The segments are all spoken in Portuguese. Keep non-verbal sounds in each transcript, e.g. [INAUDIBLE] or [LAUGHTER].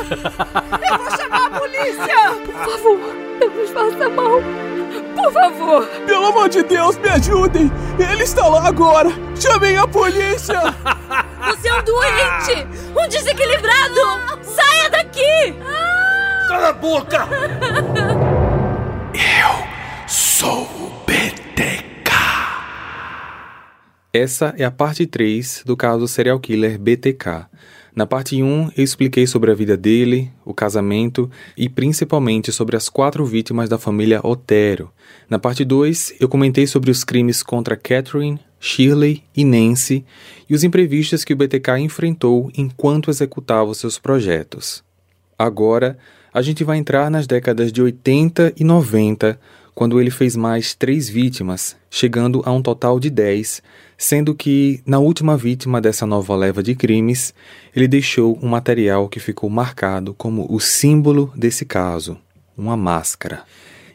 Eu vou chamar a polícia! Por favor, não nos faça mal. Por favor! Pelo amor de Deus, me ajudem! Ele está lá agora! Chamem a polícia! Você é um doente! Um desequilibrado! Saia daqui! Cala a boca! Eu sou o BTK. Essa é a parte 3 do caso serial killer BTK. Na parte 1, eu expliquei sobre a vida dele, o casamento e principalmente sobre as quatro vítimas da família Otero. Na parte 2, eu comentei sobre os crimes contra Catherine, Shirley e Nancy e os imprevistos que o BTK enfrentou enquanto executava seus projetos. Agora, a gente vai entrar nas décadas de 80 e 90, quando ele fez mais três vítimas, chegando a um total de 10, sendo que, na última vítima dessa nova leva de crimes, ele deixou um material que ficou marcado como o símbolo desse caso, uma máscara.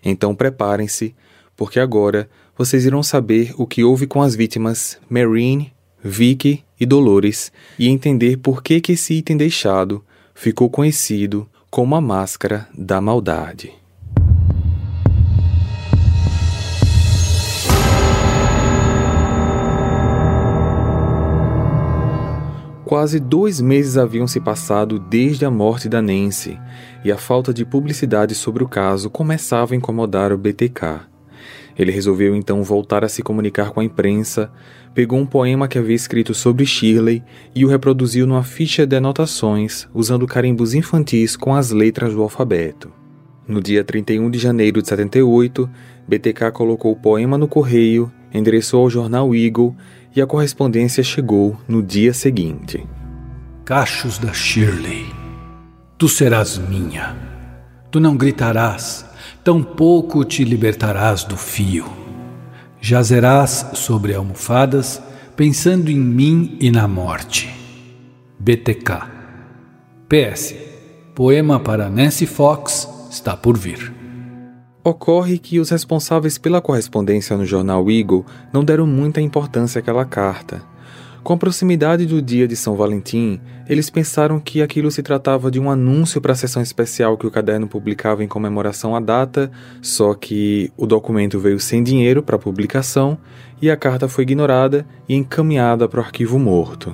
Então preparem-se, porque agora vocês irão saber o que houve com as vítimas Marine, Vicky e Dolores e entender por que, que esse item deixado ficou conhecido como a máscara da maldade. Quase dois meses haviam se passado desde a morte da Nancy, e a falta de publicidade sobre o caso começava a incomodar o BTK. Ele resolveu então voltar a se comunicar com a imprensa, pegou um poema que havia escrito sobre Shirley e o reproduziu numa ficha de anotações, usando carimbos infantis com as letras do alfabeto. No dia 31 de janeiro de 78, BTK colocou o poema no correio, endereçou ao jornal Eagle e a correspondência chegou no dia seguinte. Cachos da Shirley, tu serás minha. Tu não gritarás, tampouco te libertarás do fio. Jazerás sobre almofadas, pensando em mim e na morte. BTK. PS. Poema para Nancy Fox está por vir. Ocorre que os responsáveis pela correspondência no jornal Eagle não deram muita importância àquela carta. Com a proximidade do dia de São Valentim, eles pensaram que aquilo se tratava de um anúncio para a sessão especial que o caderno publicava em comemoração à data, só que o documento veio sem dinheiro para publicação e a carta foi ignorada e encaminhada para o arquivo morto.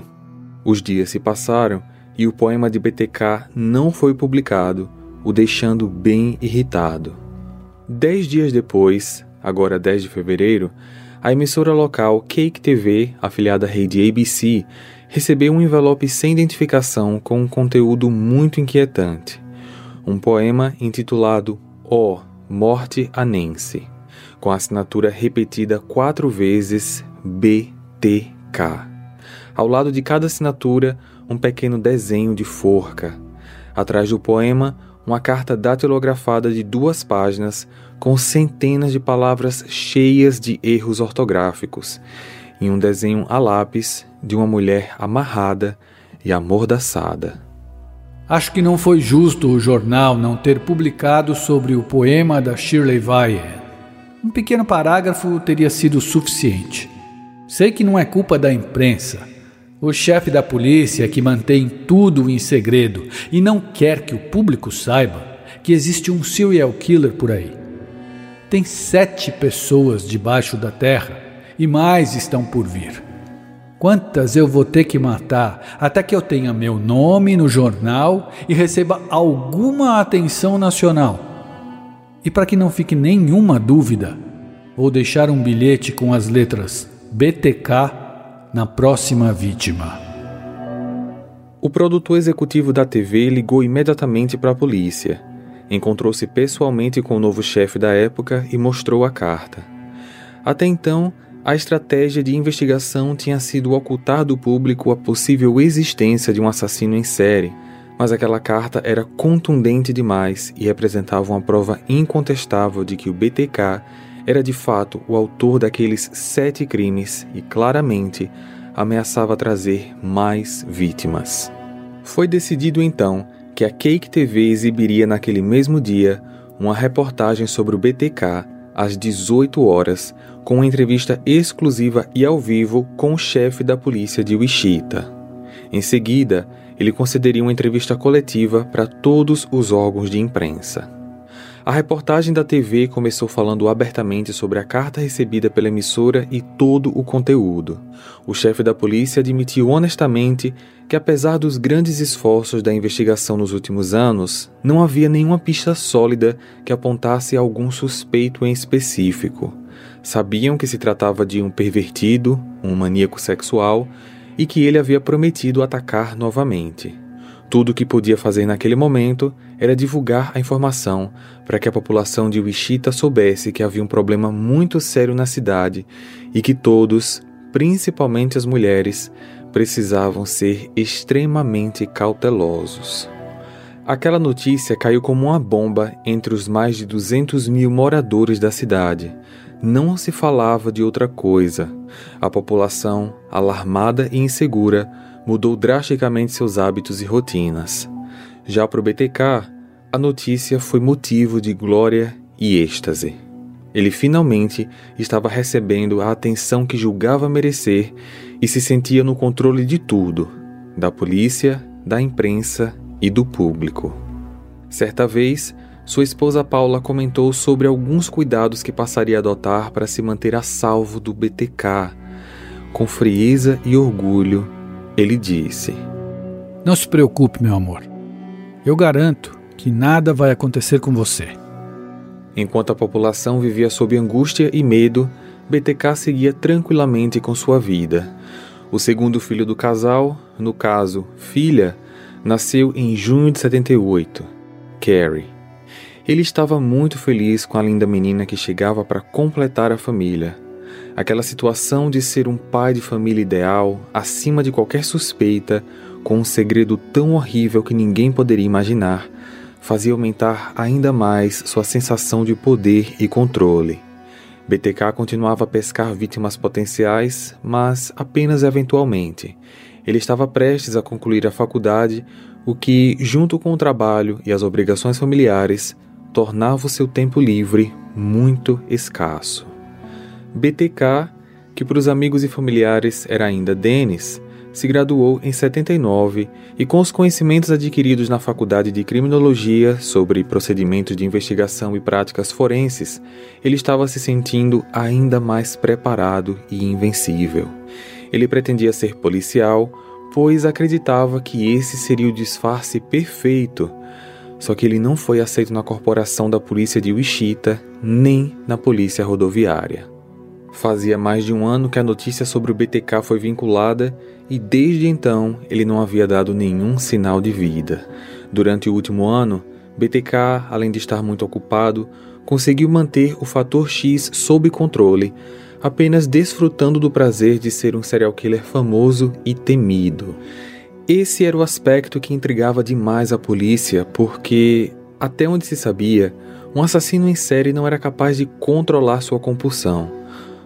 Os dias se passaram e o poema de BTK não foi publicado, o deixando bem irritado. Dez dias depois, agora 10 de fevereiro, a emissora local Cake TV, afiliada à rede ABC, recebeu um envelope sem identificação com um conteúdo muito inquietante. Um poema intitulado Ó, oh, Morte a Nancy, com a assinatura repetida quatro vezes BTK. Ao lado de cada assinatura, um pequeno desenho de forca. Atrás do poema, uma carta datilografada de duas páginas com centenas de palavras cheias de erros ortográficos e um desenho a lápis de uma mulher amarrada e amordaçada. Acho que não foi justo o jornal não ter publicado sobre o poema da Shirley Valle. Um pequeno parágrafo teria sido suficiente. Sei que não é culpa da imprensa, o chefe da polícia que mantém tudo em segredo e não quer que o público saiba que existe um serial killer por aí. Tem sete pessoas debaixo da terra e mais estão por vir. Quantas eu vou ter que matar até que eu tenha meu nome no jornal e receba alguma atenção nacional? E para que não fique nenhuma dúvida, vou deixar um bilhete com as letras BTK na próxima vítima. O produtor executivo da TV ligou imediatamente para a polícia. Encontrou-se pessoalmente com o novo chefe da época e mostrou a carta. Até então, a estratégia de investigação tinha sido ocultar do público a possível existência de um assassino em série, mas aquela carta era contundente demais e representava uma prova incontestável de que o BTK era de fato o autor daqueles sete crimes e claramente ameaçava trazer mais vítimas. Foi decidido então que a Cake TV exibiria naquele mesmo dia uma reportagem sobre o BTK às 18 horas, com uma entrevista exclusiva e ao vivo com o chefe da polícia de Wichita. Em seguida, ele concederia uma entrevista coletiva para todos os órgãos de imprensa. A reportagem da TV começou falando abertamente sobre a carta recebida pela emissora e todo o conteúdo. O chefe da polícia admitiu honestamente que, apesar dos grandes esforços da investigação nos últimos anos, não havia nenhuma pista sólida que apontasse algum suspeito em específico. Sabiam que se tratava de um pervertido, um maníaco sexual, e que ele havia prometido atacar novamente. Tudo o que podia fazer naquele momento era divulgar a informação para que a população de Wichita soubesse que havia um problema muito sério na cidade e que todos, principalmente as mulheres, precisavam ser extremamente cautelosos. Aquela notícia caiu como uma bomba entre os mais de 200 mil moradores da cidade. Não se falava de outra coisa. A população, alarmada e insegura, mudou drasticamente seus hábitos e rotinas. Já para o BTK, a notícia foi motivo de glória e êxtase. Ele finalmente estava recebendo a atenção que julgava merecer e se sentia no controle de tudo da polícia, da imprensa e do público. Certa vez, sua esposa Paula comentou sobre alguns cuidados que passaria a adotar para se manter a salvo do BTK. Com frieza e orgulho, ele disse: Não se preocupe, meu amor. Eu garanto que nada vai acontecer com você. Enquanto a população vivia sob angústia e medo, BTK seguia tranquilamente com sua vida. O segundo filho do casal, no caso, filha, nasceu em junho de 78, Carrie. Ele estava muito feliz com a linda menina que chegava para completar a família. Aquela situação de ser um pai de família ideal, acima de qualquer suspeita, com um segredo tão horrível que ninguém poderia imaginar, fazia aumentar ainda mais sua sensação de poder e controle. BTK continuava a pescar vítimas potenciais, mas apenas eventualmente. Ele estava prestes a concluir a faculdade, o que, junto com o trabalho e as obrigações familiares, tornava o seu tempo livre muito escasso. BTK, que para os amigos e familiares era ainda Dennis, se graduou em 79 e, com os conhecimentos adquiridos na Faculdade de Criminologia sobre procedimentos de investigação e práticas forenses, ele estava se sentindo ainda mais preparado e invencível. Ele pretendia ser policial, pois acreditava que esse seria o disfarce perfeito. Só que ele não foi aceito na corporação da polícia de Wichita nem na polícia rodoviária. Fazia mais de um ano que a notícia sobre o BTK foi vinculada e desde então ele não havia dado nenhum sinal de vida. Durante o último ano, BTK, além de estar muito ocupado, conseguiu manter o fator X sob controle, apenas desfrutando do prazer de ser um serial killer famoso e temido. Esse era o aspecto que intrigava demais a polícia, porque, até onde se sabia, um assassino em série não era capaz de controlar sua compulsão.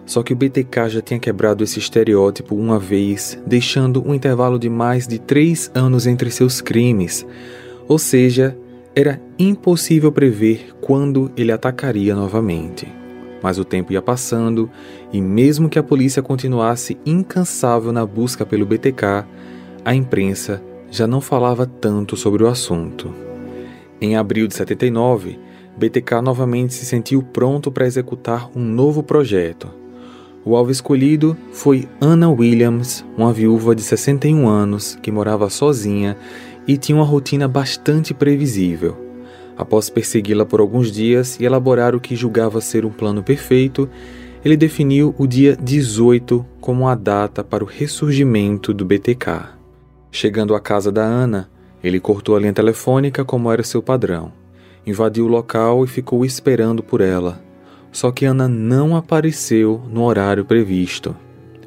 Só que o BTK já tinha quebrado esse estereótipo uma vez, deixando um intervalo de mais de três anos entre seus crimes. Ou seja, era impossível prever quando ele atacaria novamente. Mas o tempo ia passando e, mesmo que a polícia continuasse incansável na busca pelo BTK, a imprensa já não falava tanto sobre o assunto. Em abril de 79, BTK novamente se sentiu pronto para executar um novo projeto o alvo escolhido foi Anna Williams, uma viúva de 61 anos que morava sozinha e tinha uma rotina bastante previsível. Após persegui-la por alguns dias e elaborar o que julgava ser um plano perfeito, ele definiu o dia 18 como a data para o ressurgimento do BTK. Chegando à casa da Ana, ele cortou a linha telefônica como era seu padrão, invadiu o local e ficou esperando por ela, só que Ana não apareceu no horário previsto.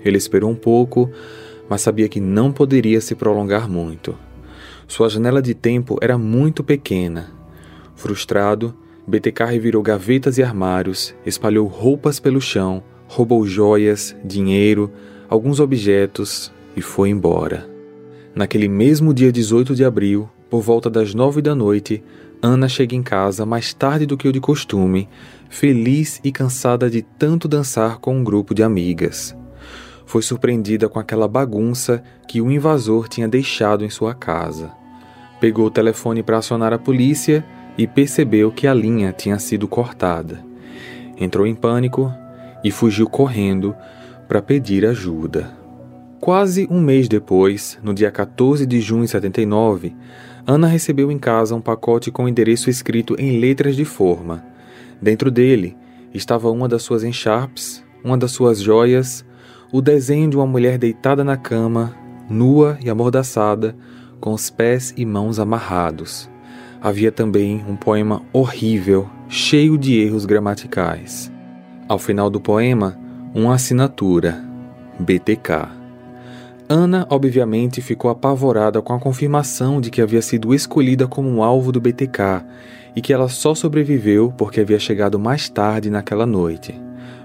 Ele esperou um pouco, mas sabia que não poderia se prolongar muito. Sua janela de tempo era muito pequena. Frustrado, BTK revirou gavetas e armários, espalhou roupas pelo chão, roubou joias, dinheiro, alguns objetos e foi embora. Naquele mesmo dia 18 de abril, por volta das nove da noite, Ana chega em casa mais tarde do que o de costume, feliz e cansada de tanto dançar com um grupo de amigas. foi surpreendida com aquela bagunça que o invasor tinha deixado em sua casa. Pegou o telefone para acionar a polícia e percebeu que a linha tinha sido cortada. Entrou em pânico e fugiu correndo para pedir ajuda. Quase um mês depois, no dia 14 de junho de 79, Ana recebeu em casa um pacote com endereço escrito em letras de forma. Dentro dele estava uma das suas encharpes, uma das suas joias, o desenho de uma mulher deitada na cama, nua e amordaçada, com os pés e mãos amarrados. Havia também um poema horrível, cheio de erros gramaticais. Ao final do poema, uma assinatura: BTK. Ana, obviamente, ficou apavorada com a confirmação de que havia sido escolhida como um alvo do BTK e que ela só sobreviveu porque havia chegado mais tarde naquela noite.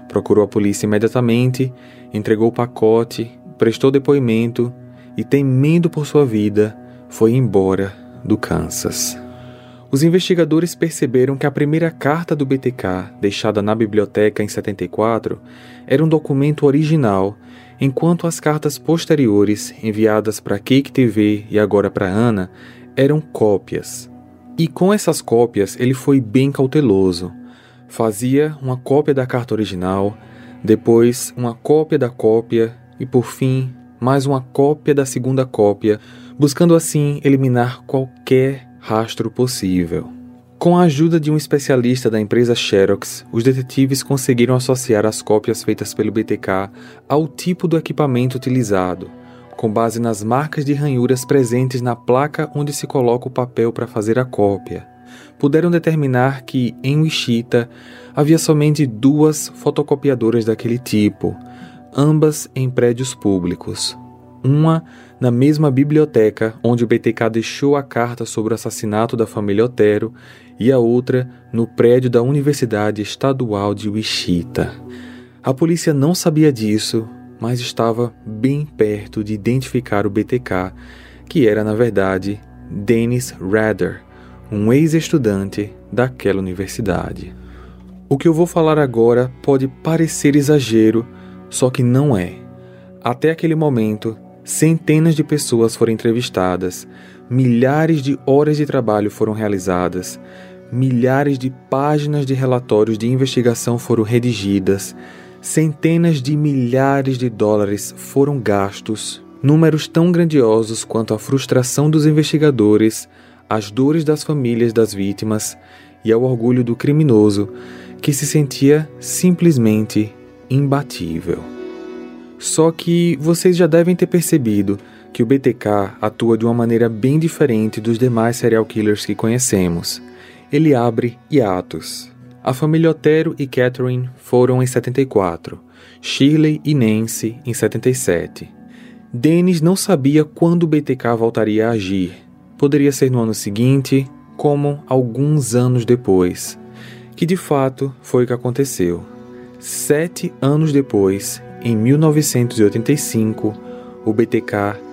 Procurou a polícia imediatamente, entregou o pacote, prestou depoimento e, temendo por sua vida, foi embora do Kansas. Os investigadores perceberam que a primeira carta do BTK, deixada na biblioteca em 74, era um documento original enquanto as cartas posteriores, enviadas para Cake TV e agora para Ana, eram cópias. E com essas cópias ele foi bem cauteloso. Fazia uma cópia da carta original, depois uma cópia da cópia e por fim mais uma cópia da segunda cópia, buscando assim eliminar qualquer rastro possível. Com a ajuda de um especialista da empresa Xerox, os detetives conseguiram associar as cópias feitas pelo BTK ao tipo do equipamento utilizado, com base nas marcas de ranhuras presentes na placa onde se coloca o papel para fazer a cópia. Puderam determinar que, em Wichita, havia somente duas fotocopiadoras daquele tipo, ambas em prédios públicos. Uma na mesma biblioteca onde o BTK deixou a carta sobre o assassinato da família Otero e a outra no prédio da Universidade Estadual de Wichita. A polícia não sabia disso, mas estava bem perto de identificar o BTK, que era na verdade Dennis Rader, um ex-estudante daquela universidade. O que eu vou falar agora pode parecer exagero, só que não é. Até aquele momento, centenas de pessoas foram entrevistadas, milhares de horas de trabalho foram realizadas, milhares de páginas de relatórios de investigação foram redigidas, centenas de milhares de dólares foram gastos, números tão grandiosos quanto a frustração dos investigadores, as dores das famílias das vítimas e ao orgulho do criminoso, que se sentia simplesmente imbatível. Só que vocês já devem ter percebido que o BTK atua de uma maneira bem diferente dos demais serial killers que conhecemos. Ele abre hiatos. A família Otero e Catherine foram em 74, Shirley e Nancy em 77. Dennis não sabia quando o BTK voltaria a agir. Poderia ser no ano seguinte, como alguns anos depois. Que de fato foi o que aconteceu. Sete anos depois, em 1985, o BTK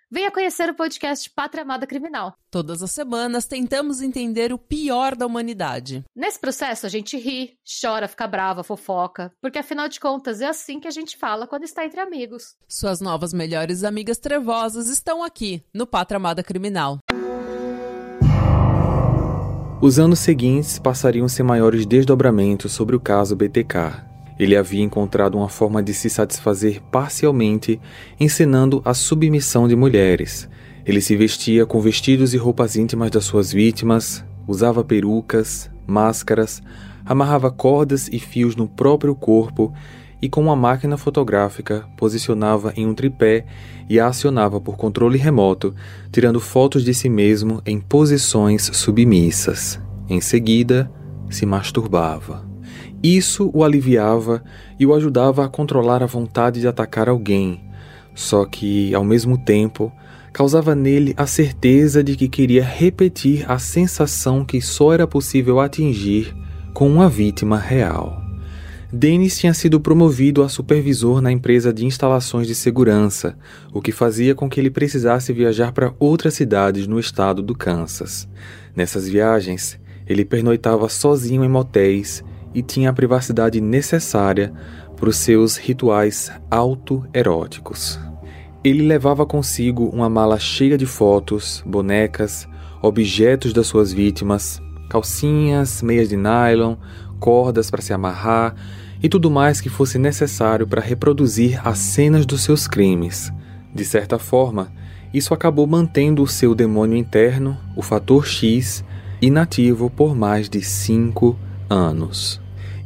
Venha conhecer o podcast Pátria Amada Criminal. Todas as semanas tentamos entender o pior da humanidade. Nesse processo a gente ri, chora, fica brava, fofoca, porque afinal de contas é assim que a gente fala quando está entre amigos. Suas novas melhores amigas trevosas estão aqui no Pátria Amada Criminal. Os anos seguintes passariam sem maiores desdobramentos sobre o caso BTK, ele havia encontrado uma forma de se satisfazer parcialmente, ensinando a submissão de mulheres. Ele se vestia com vestidos e roupas íntimas das suas vítimas, usava perucas, máscaras, amarrava cordas e fios no próprio corpo e, com uma máquina fotográfica, posicionava em um tripé e a acionava por controle remoto, tirando fotos de si mesmo em posições submissas. Em seguida, se masturbava. Isso o aliviava e o ajudava a controlar a vontade de atacar alguém, só que, ao mesmo tempo, causava nele a certeza de que queria repetir a sensação que só era possível atingir com uma vítima real. Dennis tinha sido promovido a supervisor na empresa de instalações de segurança, o que fazia com que ele precisasse viajar para outras cidades no estado do Kansas. Nessas viagens, ele pernoitava sozinho em motéis e tinha a privacidade necessária para os seus rituais autoeróticos. Ele levava consigo uma mala cheia de fotos, bonecas, objetos das suas vítimas, calcinhas, meias de nylon, cordas para se amarrar e tudo mais que fosse necessário para reproduzir as cenas dos seus crimes. De certa forma, isso acabou mantendo o seu demônio interno, o fator X, inativo por mais de cinco anos.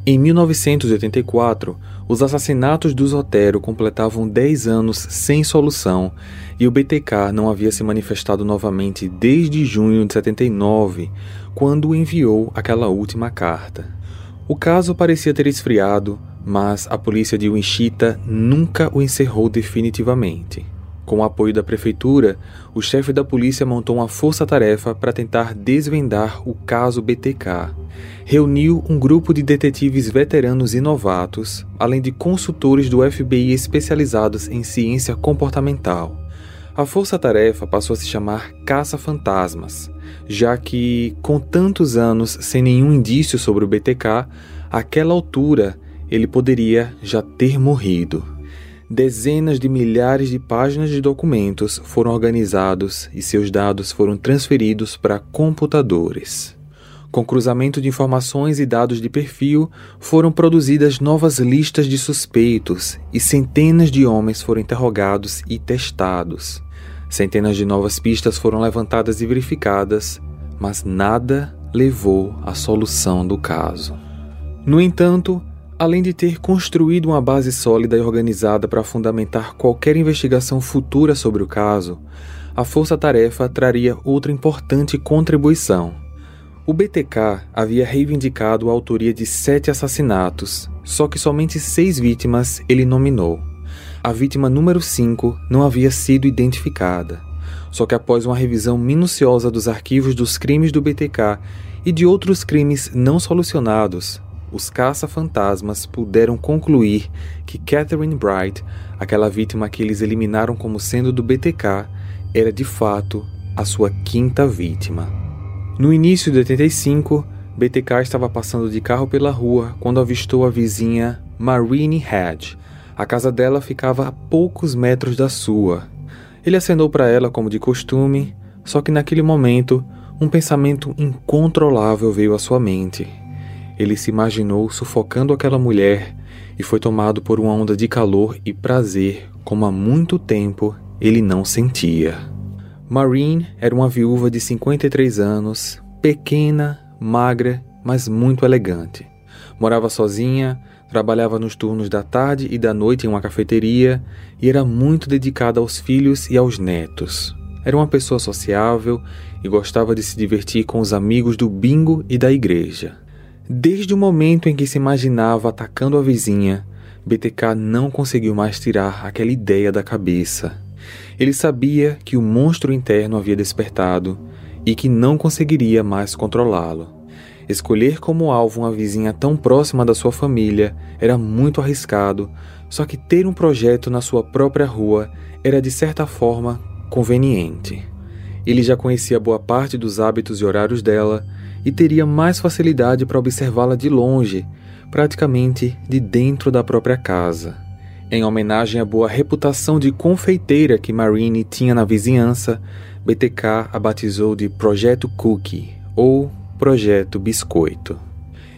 Em 1984, os assassinatos dos Otero completavam 10 anos sem solução e o BTK não havia se manifestado novamente desde junho de 79, quando enviou aquela última carta. O caso parecia ter esfriado, mas a polícia de Wichita nunca o encerrou definitivamente. Com o apoio da prefeitura, o chefe da polícia montou uma força-tarefa para tentar desvendar o caso BTK. Reuniu um grupo de detetives veteranos e novatos, além de consultores do FBI especializados em ciência comportamental. A força-tarefa passou a se chamar Caça Fantasmas já que, com tantos anos sem nenhum indício sobre o BTK, àquela altura ele poderia já ter morrido. Dezenas de milhares de páginas de documentos foram organizados e seus dados foram transferidos para computadores. Com cruzamento de informações e dados de perfil, foram produzidas novas listas de suspeitos e centenas de homens foram interrogados e testados. Centenas de novas pistas foram levantadas e verificadas, mas nada levou à solução do caso. No entanto, além de ter construído uma base sólida e organizada para fundamentar qualquer investigação futura sobre o caso, a Força-Tarefa traria outra importante contribuição. O BTK havia reivindicado a autoria de sete assassinatos, só que somente seis vítimas ele nominou a vítima número 5 não havia sido identificada. Só que após uma revisão minuciosa dos arquivos dos crimes do BTK e de outros crimes não solucionados, os caça-fantasmas puderam concluir que Catherine Bright, aquela vítima que eles eliminaram como sendo do BTK, era de fato a sua quinta vítima. No início de 85, BTK estava passando de carro pela rua quando avistou a vizinha Marine Hedge, a casa dela ficava a poucos metros da sua. Ele acenou para ela como de costume, só que naquele momento um pensamento incontrolável veio à sua mente. Ele se imaginou sufocando aquela mulher e foi tomado por uma onda de calor e prazer como há muito tempo ele não sentia. Marine era uma viúva de 53 anos, pequena, magra, mas muito elegante. Morava sozinha, Trabalhava nos turnos da tarde e da noite em uma cafeteria e era muito dedicada aos filhos e aos netos. Era uma pessoa sociável e gostava de se divertir com os amigos do bingo e da igreja. Desde o momento em que se imaginava atacando a vizinha, BTK não conseguiu mais tirar aquela ideia da cabeça. Ele sabia que o monstro interno havia despertado e que não conseguiria mais controlá-lo. Escolher como alvo uma vizinha tão próxima da sua família era muito arriscado, só que ter um projeto na sua própria rua era de certa forma conveniente. Ele já conhecia boa parte dos hábitos e horários dela e teria mais facilidade para observá-la de longe, praticamente de dentro da própria casa. Em homenagem à boa reputação de confeiteira que Marine tinha na vizinhança, BTK a batizou de Projeto Cookie, ou Projeto Biscoito.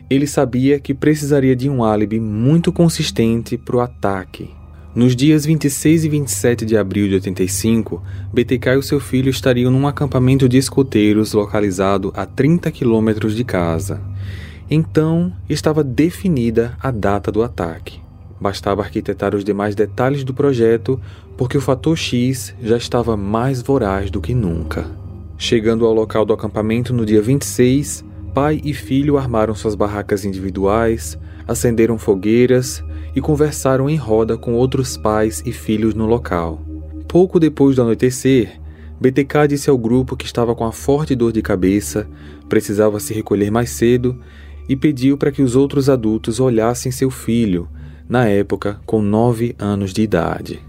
Ele sabia que precisaria de um álibi muito consistente para o ataque. Nos dias 26 e 27 de abril de 85, BTK e seu filho estariam num acampamento de escoteiros localizado a 30 quilômetros de casa. Então, estava definida a data do ataque. Bastava arquitetar os demais detalhes do projeto, porque o fator X já estava mais voraz do que nunca. Chegando ao local do acampamento no dia 26, pai e filho armaram suas barracas individuais, acenderam fogueiras e conversaram em roda com outros pais e filhos no local. Pouco depois do anoitecer, BTK disse ao grupo que estava com a forte dor de cabeça, precisava se recolher mais cedo e pediu para que os outros adultos olhassem seu filho, na época com nove anos de idade.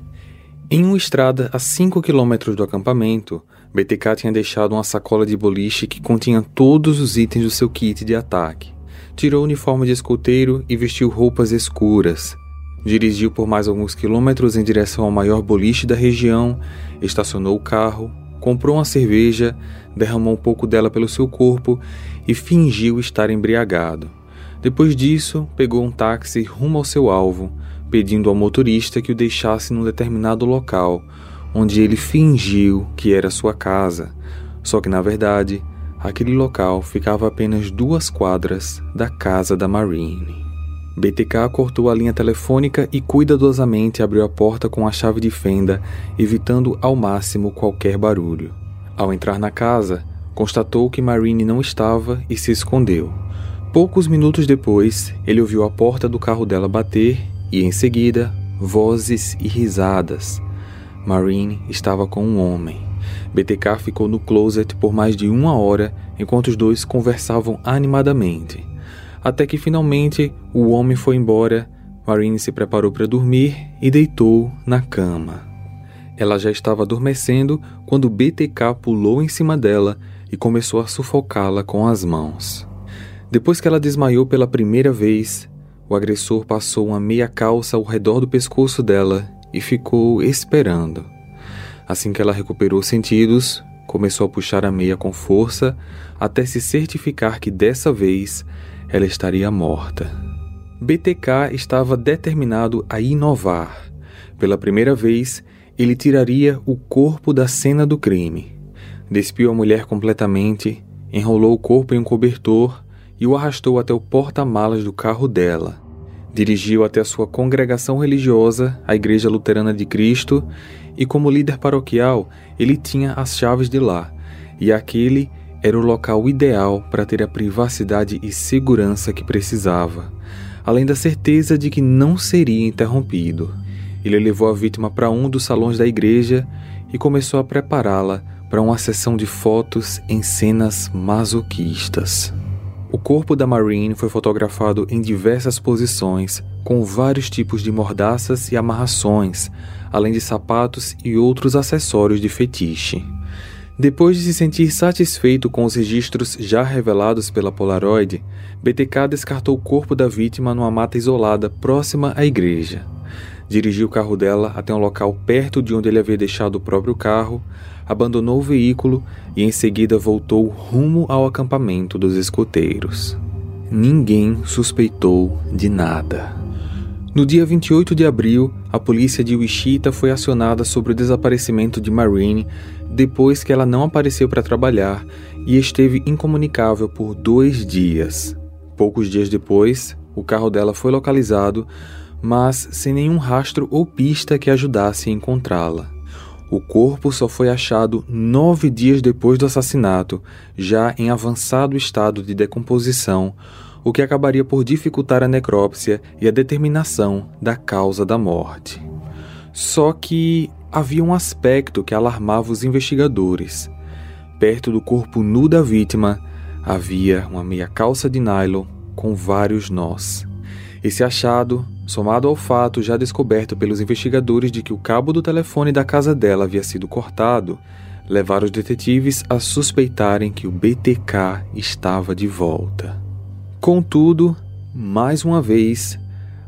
Em uma estrada a cinco quilômetros do acampamento, BTK tinha deixado uma sacola de boliche que continha todos os itens do seu kit de ataque. Tirou o uniforme de escoteiro e vestiu roupas escuras. Dirigiu por mais alguns quilômetros em direção ao maior boliche da região, estacionou o carro, comprou uma cerveja, derramou um pouco dela pelo seu corpo e fingiu estar embriagado. Depois disso, pegou um táxi rumo ao seu alvo, pedindo ao motorista que o deixasse num determinado local, onde ele fingiu que era sua casa. Só que na verdade, aquele local ficava apenas duas quadras da casa da Marine. BTK cortou a linha telefônica e cuidadosamente abriu a porta com a chave de fenda, evitando ao máximo qualquer barulho. Ao entrar na casa, constatou que Marine não estava e se escondeu. Poucos minutos depois, ele ouviu a porta do carro dela bater e, em seguida, vozes e risadas. Marine estava com um homem. BTK ficou no closet por mais de uma hora enquanto os dois conversavam animadamente. Até que finalmente o homem foi embora, Marine se preparou para dormir e deitou na cama. Ela já estava adormecendo quando BTK pulou em cima dela e começou a sufocá-la com as mãos. Depois que ela desmaiou pela primeira vez, o agressor passou uma meia calça ao redor do pescoço dela e ficou esperando. Assim que ela recuperou os sentidos, começou a puxar a meia com força até se certificar que dessa vez ela estaria morta. BTK estava determinado a inovar. Pela primeira vez, ele tiraria o corpo da cena do crime. Despiu a mulher completamente, enrolou o corpo em um cobertor e o arrastou até o porta-malas do carro dela. Dirigiu até a sua congregação religiosa, a Igreja Luterana de Cristo, e como líder paroquial, ele tinha as chaves de lá, e aquele era o local ideal para ter a privacidade e segurança que precisava, além da certeza de que não seria interrompido. Ele levou a vítima para um dos salões da igreja e começou a prepará-la para uma sessão de fotos em cenas masoquistas. O corpo da Marine foi fotografado em diversas posições, com vários tipos de mordaças e amarrações, além de sapatos e outros acessórios de fetiche. Depois de se sentir satisfeito com os registros já revelados pela Polaroid, BTK descartou o corpo da vítima numa mata isolada próxima à igreja. Dirigiu o carro dela até um local perto de onde ele havia deixado o próprio carro, abandonou o veículo e em seguida voltou rumo ao acampamento dos escoteiros. Ninguém suspeitou de nada. No dia 28 de abril, a polícia de Wichita foi acionada sobre o desaparecimento de Marine depois que ela não apareceu para trabalhar e esteve incomunicável por dois dias. Poucos dias depois, o carro dela foi localizado, mas sem nenhum rastro ou pista que ajudasse a encontrá-la. O corpo só foi achado nove dias depois do assassinato, já em avançado estado de decomposição, o que acabaria por dificultar a necrópsia e a determinação da causa da morte. Só que havia um aspecto que alarmava os investigadores. Perto do corpo nu da vítima havia uma meia calça de nylon com vários nós. Esse achado, somado ao fato já descoberto pelos investigadores de que o cabo do telefone da casa dela havia sido cortado, levaram os detetives a suspeitarem que o BTK estava de volta. Contudo, mais uma vez,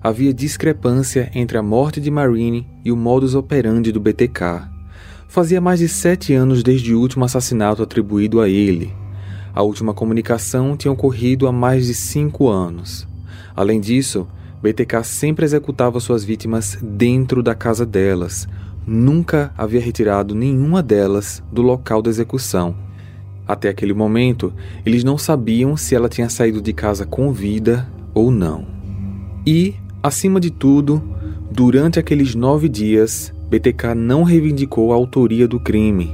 havia discrepância entre a morte de Marine e o modus operandi do BTK. Fazia mais de sete anos desde o último assassinato atribuído a ele. A última comunicação tinha ocorrido há mais de cinco anos. Além disso, BTK sempre executava suas vítimas dentro da casa delas. Nunca havia retirado nenhuma delas do local da execução. Até aquele momento, eles não sabiam se ela tinha saído de casa com vida ou não. E, Acima de tudo, durante aqueles nove dias, BTK não reivindicou a autoria do crime.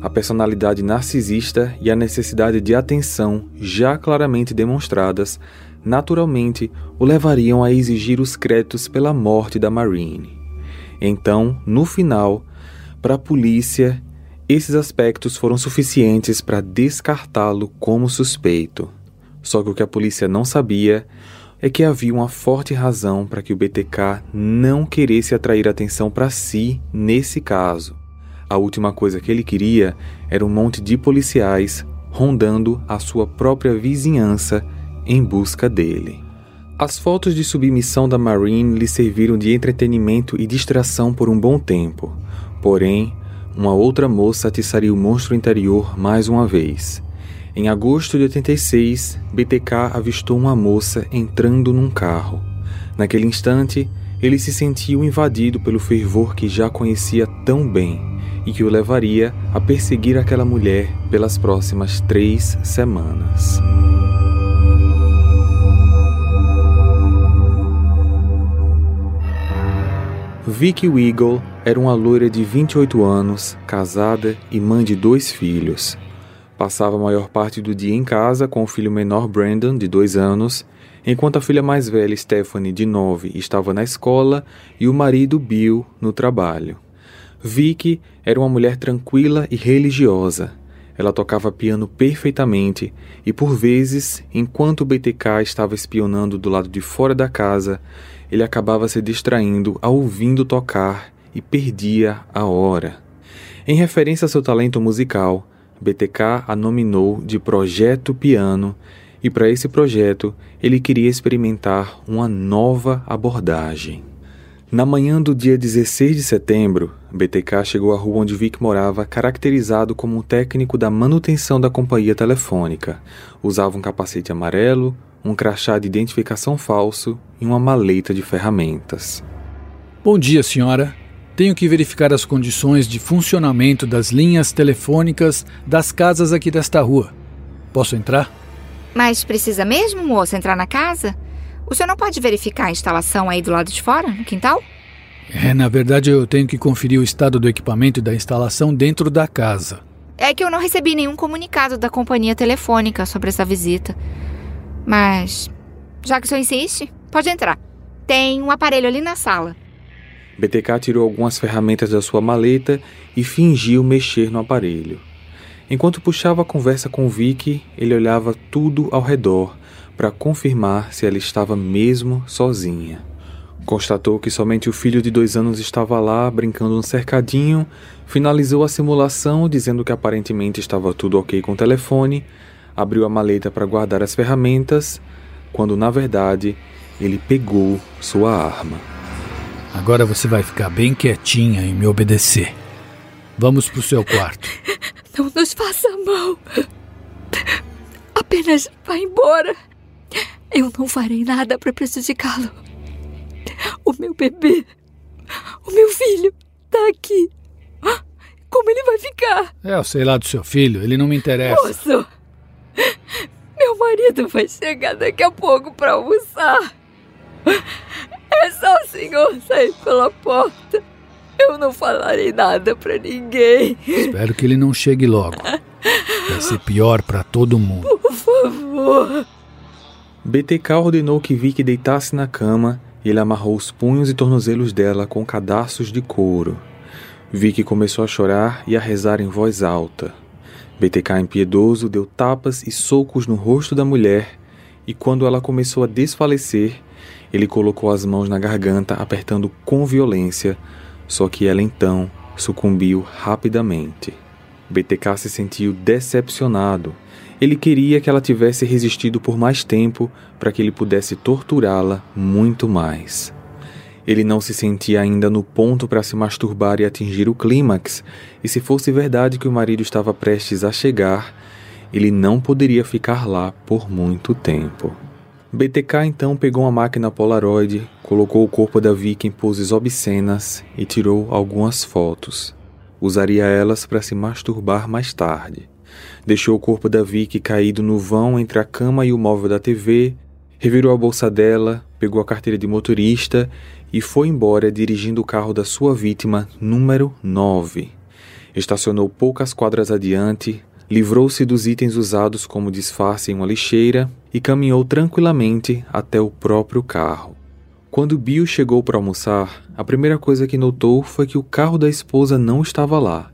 A personalidade narcisista e a necessidade de atenção, já claramente demonstradas, naturalmente o levariam a exigir os créditos pela morte da Marine. Então, no final, para a polícia, esses aspectos foram suficientes para descartá-lo como suspeito. Só que o que a polícia não sabia é que havia uma forte razão para que o BTK não queresse atrair atenção para si nesse caso. A última coisa que ele queria era um monte de policiais rondando a sua própria vizinhança em busca dele. As fotos de submissão da Marine lhe serviram de entretenimento e distração por um bom tempo. Porém, uma outra moça atiçaria o monstro interior mais uma vez. Em agosto de 86, BTK avistou uma moça entrando num carro. Naquele instante, ele se sentiu invadido pelo fervor que já conhecia tão bem e que o levaria a perseguir aquela mulher pelas próximas três semanas. Vicky Weagle era uma loira de 28 anos, casada e mãe de dois filhos. Passava a maior parte do dia em casa com o filho menor Brandon, de dois anos, enquanto a filha mais velha Stephanie, de nove, estava na escola e o marido Bill no trabalho. Vicky era uma mulher tranquila e religiosa. Ela tocava piano perfeitamente e, por vezes, enquanto o BTK estava espionando do lado de fora da casa, ele acabava se distraindo ao ouvindo tocar e perdia a hora. Em referência a seu talento musical, BTK a nominou de Projeto Piano e para esse projeto ele queria experimentar uma nova abordagem. Na manhã do dia 16 de setembro, BTK chegou à rua onde Vic morava, caracterizado como um técnico da manutenção da companhia telefônica. Usava um capacete amarelo, um crachá de identificação falso e uma maleta de ferramentas. Bom dia, senhora. Tenho que verificar as condições de funcionamento das linhas telefônicas das casas aqui desta rua. Posso entrar? Mas precisa mesmo, moça, entrar na casa? O senhor não pode verificar a instalação aí do lado de fora, no quintal? É, na verdade eu tenho que conferir o estado do equipamento e da instalação dentro da casa. É que eu não recebi nenhum comunicado da companhia telefônica sobre essa visita. Mas, já que o senhor insiste, pode entrar. Tem um aparelho ali na sala. BTK tirou algumas ferramentas da sua maleta e fingiu mexer no aparelho. Enquanto puxava a conversa com Vicky, ele olhava tudo ao redor para confirmar se ela estava mesmo sozinha. Constatou que somente o filho de dois anos estava lá, brincando no cercadinho, finalizou a simulação dizendo que aparentemente estava tudo ok com o telefone, abriu a maleta para guardar as ferramentas, quando na verdade ele pegou sua arma. Agora você vai ficar bem quietinha e me obedecer. Vamos pro seu quarto. [LAUGHS] Não nos faça mal. Apenas vá embora. Eu não farei nada para prejudicá-lo. O meu bebê, o meu filho, tá aqui. Como ele vai ficar? É, eu sei lá do seu filho, ele não me interessa. Moço, [LAUGHS] meu marido vai chegar daqui a pouco para almoçar. É só o senhor sair pela porta. Eu não falarei nada para ninguém. Espero que ele não chegue logo. Vai ser pior para todo mundo. Por favor. BTK ordenou que Vicky deitasse na cama e ele amarrou os punhos e tornozelos dela com cadarços de couro. Vicky começou a chorar e a rezar em voz alta. BTK impiedoso deu tapas e socos no rosto da mulher e quando ela começou a desfalecer, ele colocou as mãos na garganta apertando com violência, só que ela então sucumbiu rapidamente. BTK se sentiu decepcionado ele queria que ela tivesse resistido por mais tempo para que ele pudesse torturá-la muito mais. Ele não se sentia ainda no ponto para se masturbar e atingir o clímax, e se fosse verdade que o marido estava prestes a chegar, ele não poderia ficar lá por muito tempo. BTK então pegou uma máquina Polaroid, colocou o corpo da Vicky em poses obscenas e tirou algumas fotos. Usaria elas para se masturbar mais tarde. Deixou o corpo da Vicky caído no vão entre a cama e o móvel da TV, revirou a bolsa dela, pegou a carteira de motorista e foi embora dirigindo o carro da sua vítima, número 9. Estacionou poucas quadras adiante, livrou-se dos itens usados como disfarce em uma lixeira e caminhou tranquilamente até o próprio carro. Quando Bill chegou para almoçar, a primeira coisa que notou foi que o carro da esposa não estava lá.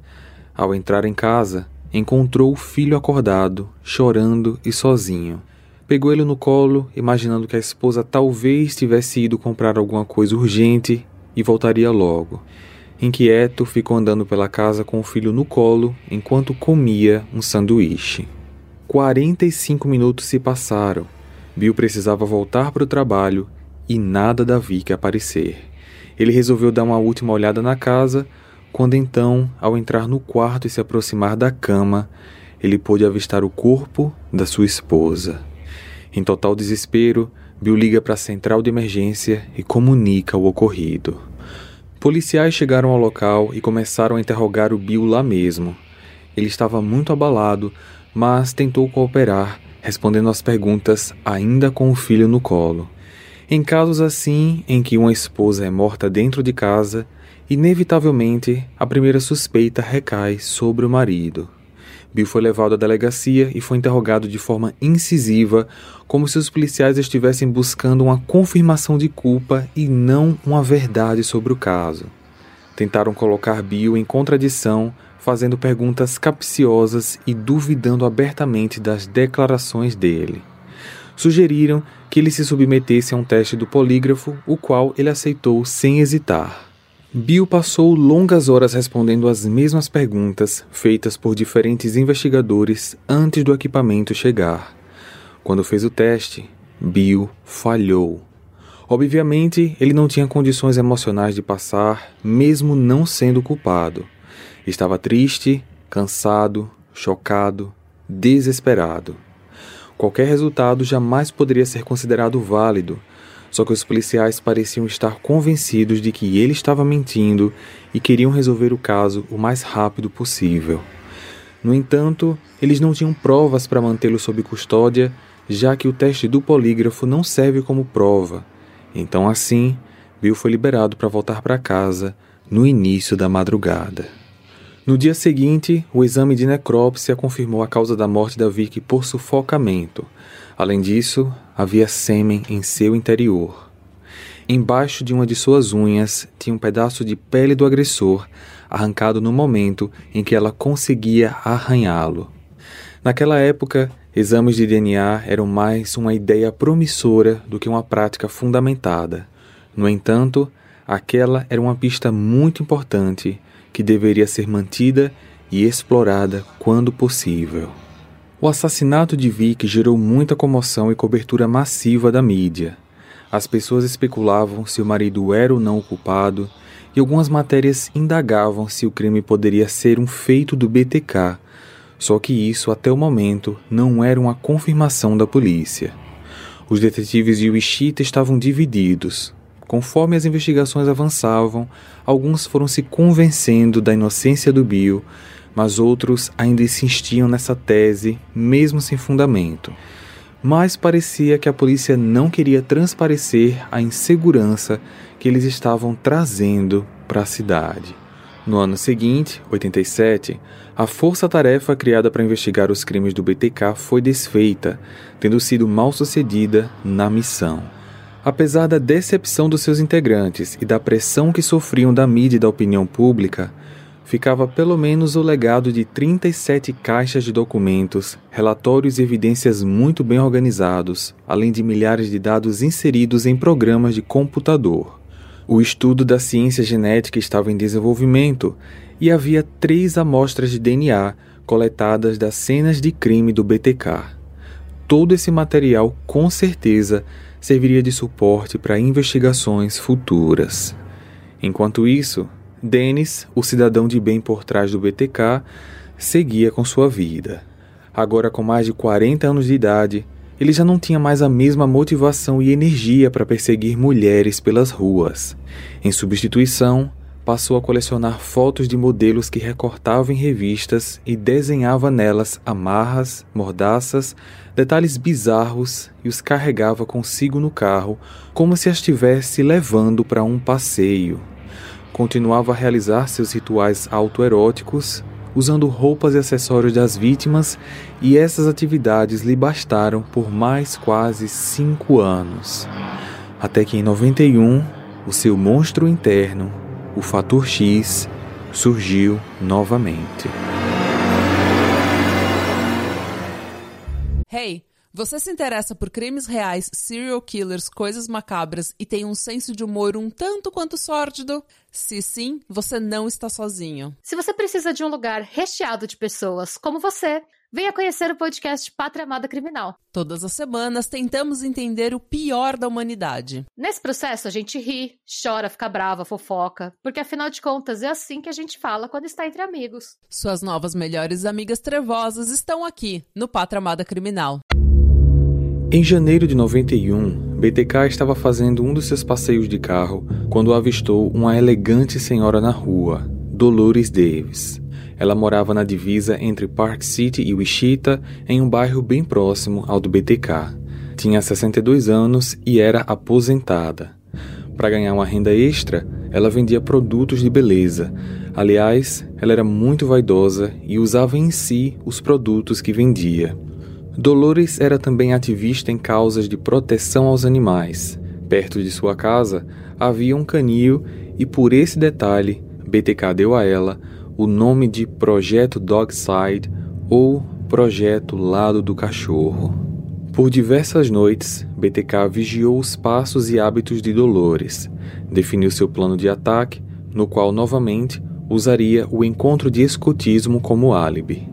Ao entrar em casa, encontrou o filho acordado, chorando e sozinho. Pegou ele no colo, imaginando que a esposa talvez tivesse ido comprar alguma coisa urgente e voltaria logo. Inquieto, ficou andando pela casa com o filho no colo enquanto comia um sanduíche. 45 minutos se passaram. Bill precisava voltar para o trabalho e nada da Vicky aparecer. Ele resolveu dar uma última olhada na casa, quando então, ao entrar no quarto e se aproximar da cama, ele pôde avistar o corpo da sua esposa. Em total desespero, Bill liga para a central de emergência e comunica o ocorrido. Policiais chegaram ao local e começaram a interrogar o Bill lá mesmo. Ele estava muito abalado, mas tentou cooperar, respondendo às perguntas ainda com o filho no colo. Em casos assim, em que uma esposa é morta dentro de casa, inevitavelmente a primeira suspeita recai sobre o marido. Bill foi levado à delegacia e foi interrogado de forma incisiva, como se os policiais estivessem buscando uma confirmação de culpa e não uma verdade sobre o caso. Tentaram colocar Bill em contradição, fazendo perguntas capciosas e duvidando abertamente das declarações dele. Sugeriram que ele se submetesse a um teste do polígrafo, o qual ele aceitou sem hesitar. Bill passou longas horas respondendo as mesmas perguntas feitas por diferentes investigadores antes do equipamento chegar. Quando fez o teste, Bill falhou. Obviamente, ele não tinha condições emocionais de passar, mesmo não sendo culpado. Estava triste, cansado, chocado, desesperado. Qualquer resultado jamais poderia ser considerado válido só que os policiais pareciam estar convencidos de que ele estava mentindo e queriam resolver o caso o mais rápido possível. No entanto, eles não tinham provas para mantê-lo sob custódia, já que o teste do polígrafo não serve como prova. Então, assim, Bill foi liberado para voltar para casa no início da madrugada. No dia seguinte, o exame de necrópsia confirmou a causa da morte da Vicky por sufocamento. Além disso, havia sêmen em seu interior. Embaixo de uma de suas unhas tinha um pedaço de pele do agressor, arrancado no momento em que ela conseguia arranhá-lo. Naquela época, exames de DNA eram mais uma ideia promissora do que uma prática fundamentada. No entanto, aquela era uma pista muito importante que deveria ser mantida e explorada quando possível. O assassinato de Vic gerou muita comoção e cobertura massiva da mídia. As pessoas especulavam se o marido era ou não o culpado, e algumas matérias indagavam se o crime poderia ser um feito do BTK, só que isso, até o momento, não era uma confirmação da polícia. Os detetives de Wichita estavam divididos. Conforme as investigações avançavam, alguns foram se convencendo da inocência do Bill, mas outros ainda insistiam nessa tese, mesmo sem fundamento. Mas parecia que a polícia não queria transparecer a insegurança que eles estavam trazendo para a cidade. No ano seguinte, 87, a força-tarefa criada para investigar os crimes do BTK foi desfeita, tendo sido mal sucedida na missão. Apesar da decepção dos seus integrantes e da pressão que sofriam da mídia e da opinião pública, ficava pelo menos o legado de 37 caixas de documentos, relatórios e evidências muito bem organizados, além de milhares de dados inseridos em programas de computador. O estudo da ciência genética estava em desenvolvimento e havia três amostras de DNA coletadas das cenas de crime do BTK. Todo esse material, com certeza, serviria de suporte para investigações futuras. Enquanto isso, Dennis, o cidadão de bem por trás do BTK, seguia com sua vida. Agora, com mais de 40 anos de idade, ele já não tinha mais a mesma motivação e energia para perseguir mulheres pelas ruas. Em substituição, passou a colecionar fotos de modelos que recortava em revistas e desenhava nelas amarras, mordaças, detalhes bizarros e os carregava consigo no carro, como se as estivesse levando para um passeio continuava a realizar seus rituais autoeróticos, usando roupas e acessórios das vítimas, e essas atividades lhe bastaram por mais quase cinco anos. Até que em 91, o seu monstro interno, o Fator X, surgiu novamente. Hey! Você se interessa por crimes reais, serial killers, coisas macabras e tem um senso de humor um tanto quanto sórdido? Se sim, você não está sozinho. Se você precisa de um lugar recheado de pessoas como você, venha conhecer o podcast Pátria Amada Criminal. Todas as semanas tentamos entender o pior da humanidade. Nesse processo a gente ri, chora, fica brava, fofoca, porque afinal de contas é assim que a gente fala quando está entre amigos. Suas novas melhores amigas trevosas estão aqui no Pátria Amada Criminal. Em janeiro de 91, BTK estava fazendo um dos seus passeios de carro quando avistou uma elegante senhora na rua, Dolores Davis. Ela morava na divisa entre Park City e Wichita, em um bairro bem próximo ao do BTK. Tinha 62 anos e era aposentada. Para ganhar uma renda extra, ela vendia produtos de beleza. Aliás, ela era muito vaidosa e usava em si os produtos que vendia. Dolores era também ativista em causas de proteção aos animais. Perto de sua casa havia um canil e, por esse detalhe, BTK deu a ela o nome de Projeto Dogside ou Projeto Lado do Cachorro. Por diversas noites, BTK vigiou os passos e hábitos de Dolores, definiu seu plano de ataque, no qual novamente usaria o encontro de escotismo como álibi.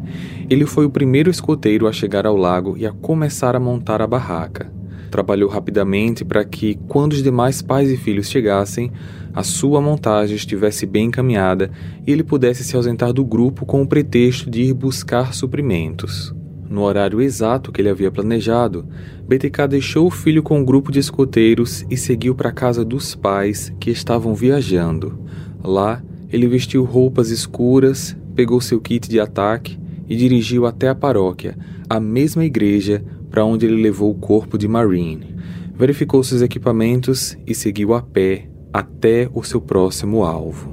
Ele foi o primeiro escoteiro a chegar ao lago e a começar a montar a barraca. Trabalhou rapidamente para que, quando os demais pais e filhos chegassem, a sua montagem estivesse bem encaminhada e ele pudesse se ausentar do grupo com o pretexto de ir buscar suprimentos. No horário exato que ele havia planejado, BTK deixou o filho com um grupo de escoteiros e seguiu para a casa dos pais que estavam viajando. Lá, ele vestiu roupas escuras, pegou seu kit de ataque e dirigiu até a paróquia, a mesma igreja para onde ele levou o corpo de Marine. Verificou seus equipamentos e seguiu a pé até o seu próximo alvo.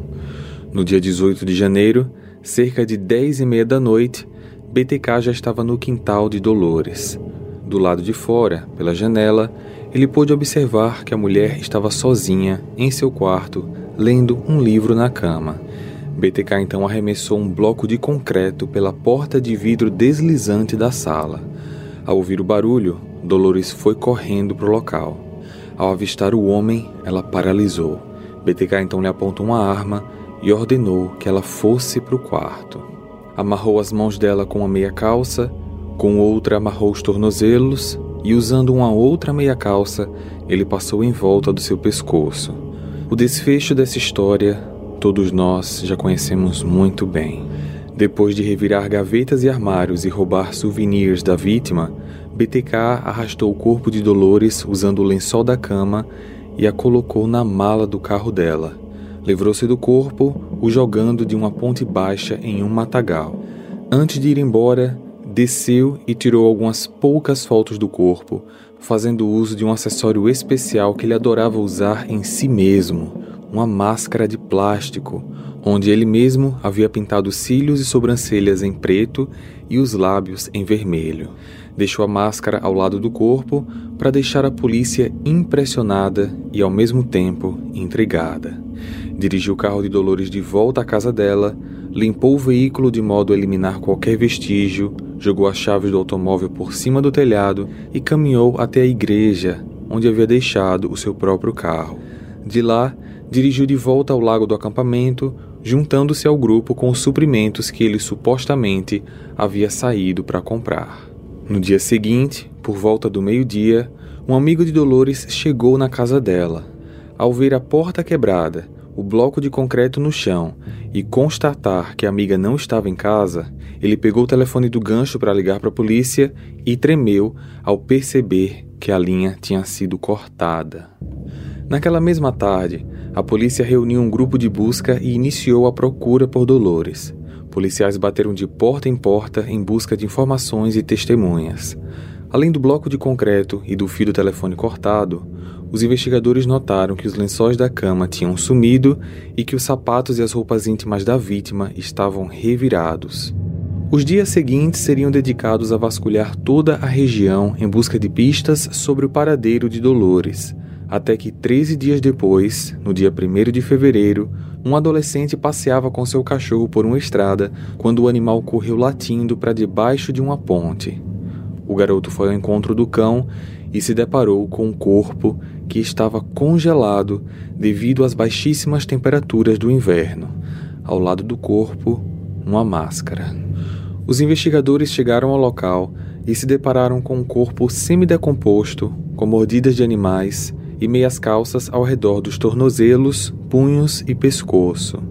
No dia 18 de janeiro, cerca de dez e meia da noite, BTK já estava no quintal de Dolores. Do lado de fora, pela janela, ele pôde observar que a mulher estava sozinha em seu quarto, lendo um livro na cama. BTK então arremessou um bloco de concreto pela porta de vidro deslizante da sala. Ao ouvir o barulho, Dolores foi correndo para o local. Ao avistar o homem, ela paralisou. BTK então lhe apontou uma arma e ordenou que ela fosse para o quarto. Amarrou as mãos dela com uma meia calça, com outra amarrou os tornozelos e, usando uma outra meia calça, ele passou em volta do seu pescoço. O desfecho dessa história todos nós já conhecemos muito bem. Depois de revirar gavetas e armários e roubar souvenirs da vítima, BTK arrastou o corpo de Dolores usando o lençol da cama e a colocou na mala do carro dela. Livrou-se do corpo, o jogando de uma ponte baixa em um matagal. Antes de ir embora, desceu e tirou algumas poucas fotos do corpo, fazendo uso de um acessório especial que ele adorava usar em si mesmo, uma máscara de plástico, onde ele mesmo havia pintado cílios e sobrancelhas em preto e os lábios em vermelho. Deixou a máscara ao lado do corpo para deixar a polícia impressionada e ao mesmo tempo intrigada. Dirigiu o carro de Dolores de volta à casa dela, limpou o veículo de modo a eliminar qualquer vestígio, jogou as chaves do automóvel por cima do telhado e caminhou até a igreja, onde havia deixado o seu próprio carro. De lá, dirigiu de volta ao lago do acampamento, juntando-se ao grupo com os suprimentos que ele supostamente havia saído para comprar. No dia seguinte, por volta do meio-dia, um amigo de Dolores chegou na casa dela. Ao ver a porta quebrada, o bloco de concreto no chão e constatar que a amiga não estava em casa, ele pegou o telefone do gancho para ligar para a polícia e tremeu ao perceber que a linha tinha sido cortada. Naquela mesma tarde, a polícia reuniu um grupo de busca e iniciou a procura por Dolores. Policiais bateram de porta em porta em busca de informações e testemunhas. Além do bloco de concreto e do fio do telefone cortado, os investigadores notaram que os lençóis da cama tinham sumido e que os sapatos e as roupas íntimas da vítima estavam revirados. Os dias seguintes seriam dedicados a vasculhar toda a região em busca de pistas sobre o paradeiro de Dolores até que 13 dias depois, no dia 1 de fevereiro, um adolescente passeava com seu cachorro por uma estrada quando o animal correu latindo para debaixo de uma ponte. O garoto foi ao encontro do cão e se deparou com um corpo que estava congelado devido às baixíssimas temperaturas do inverno. Ao lado do corpo, uma máscara. Os investigadores chegaram ao local e se depararam com um corpo semidecomposto, com mordidas de animais e meias calças ao redor dos tornozelos, punhos e pescoço.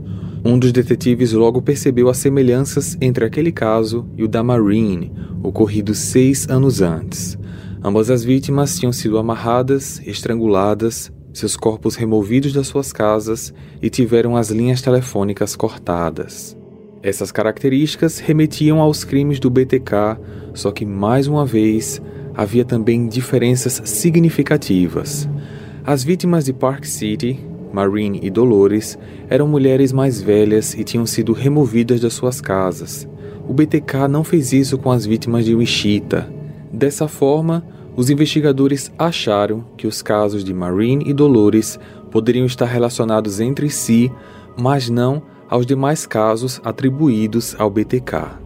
Um dos detetives logo percebeu as semelhanças entre aquele caso e o da Marine, ocorrido seis anos antes. Ambas as vítimas tinham sido amarradas, estranguladas, seus corpos removidos das suas casas e tiveram as linhas telefônicas cortadas. Essas características remetiam aos crimes do BTK, só que mais uma vez havia também diferenças significativas. As vítimas de Park City, Marine e Dolores, eram mulheres mais velhas e tinham sido removidas das suas casas. O BTK não fez isso com as vítimas de Wichita. Dessa forma, os investigadores acharam que os casos de Marine e Dolores poderiam estar relacionados entre si, mas não aos demais casos atribuídos ao BTK.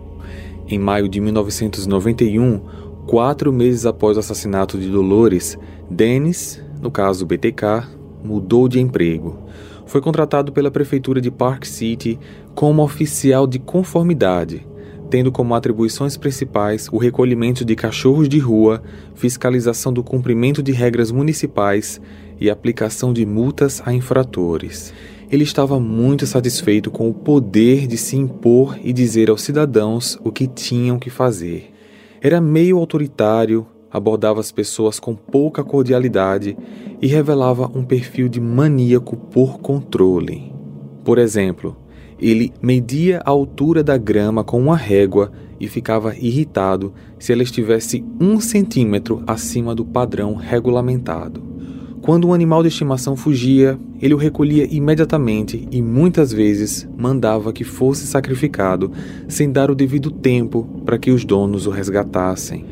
Em maio de 1991, quatro meses após o assassinato de Dolores, Dennis, no caso BTK, mudou de emprego. Foi contratado pela prefeitura de Park City como oficial de conformidade, tendo como atribuições principais o recolhimento de cachorros de rua, fiscalização do cumprimento de regras municipais e aplicação de multas a infratores ele estava muito satisfeito com o poder de se impor e dizer aos cidadãos o que tinham que fazer. Era meio autoritário, abordava as pessoas com pouca cordialidade e revelava um perfil de maníaco por controle. Por exemplo, ele media a altura da grama com uma régua e ficava irritado se ela estivesse um centímetro acima do padrão regulamentado. Quando um animal de estimação fugia, ele o recolhia imediatamente e muitas vezes mandava que fosse sacrificado sem dar o devido tempo para que os donos o resgatassem.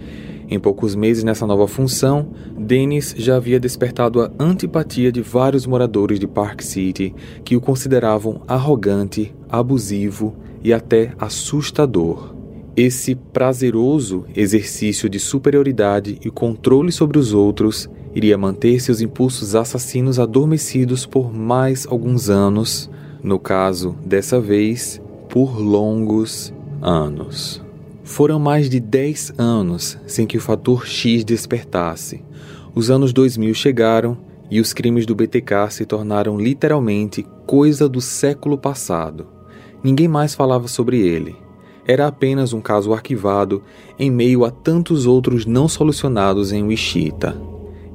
Em poucos meses nessa nova função, Dennis já havia despertado a antipatia de vários moradores de Park City que o consideravam arrogante, abusivo e até assustador. Esse prazeroso exercício de superioridade e controle sobre os outros iria manter seus impulsos assassinos adormecidos por mais alguns anos, no caso, dessa vez, por longos anos. Foram mais de 10 anos sem que o fator X despertasse. Os anos 2000 chegaram e os crimes do BTK se tornaram literalmente coisa do século passado. Ninguém mais falava sobre ele. Era apenas um caso arquivado em meio a tantos outros não solucionados em Wichita.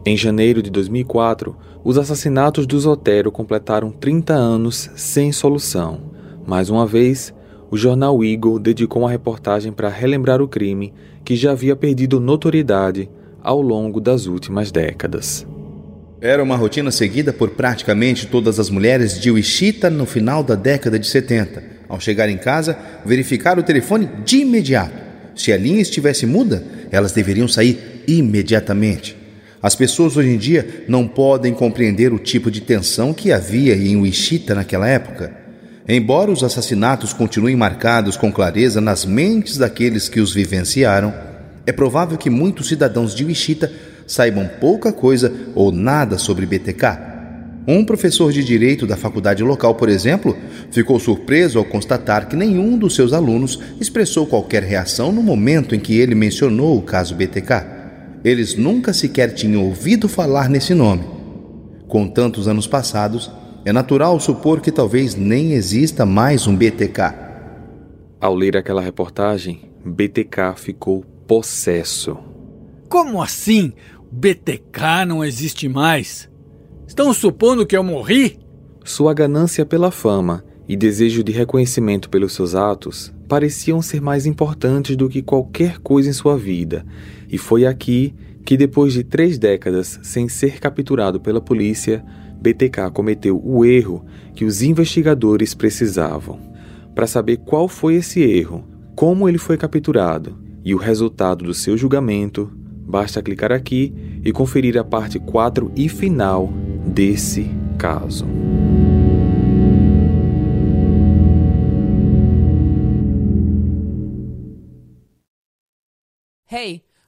Em janeiro de 2004, os assassinatos do Zotero completaram 30 anos sem solução. Mais uma vez, o jornal Eagle dedicou uma reportagem para relembrar o crime que já havia perdido notoriedade ao longo das últimas décadas. Era uma rotina seguida por praticamente todas as mulheres de Wichita no final da década de 70. Ao chegar em casa, verificar o telefone de imediato. Se a linha estivesse muda, elas deveriam sair imediatamente. As pessoas hoje em dia não podem compreender o tipo de tensão que havia em Wichita naquela época. Embora os assassinatos continuem marcados com clareza nas mentes daqueles que os vivenciaram, é provável que muitos cidadãos de Wichita saibam pouca coisa ou nada sobre BTK. Um professor de direito da faculdade local, por exemplo, ficou surpreso ao constatar que nenhum dos seus alunos expressou qualquer reação no momento em que ele mencionou o caso BTK. Eles nunca sequer tinham ouvido falar nesse nome. Com tantos anos passados, é natural supor que talvez nem exista mais um BTK. Ao ler aquela reportagem, BTK ficou possesso. Como assim? BTK não existe mais? Estão supondo que eu morri? Sua ganância pela fama e desejo de reconhecimento pelos seus atos pareciam ser mais importantes do que qualquer coisa em sua vida, e foi aqui que, depois de três décadas sem ser capturado pela polícia, BTK cometeu o erro que os investigadores precisavam. Para saber qual foi esse erro, como ele foi capturado e o resultado do seu julgamento, basta clicar aqui e conferir a parte 4 e final desse caso. Hey!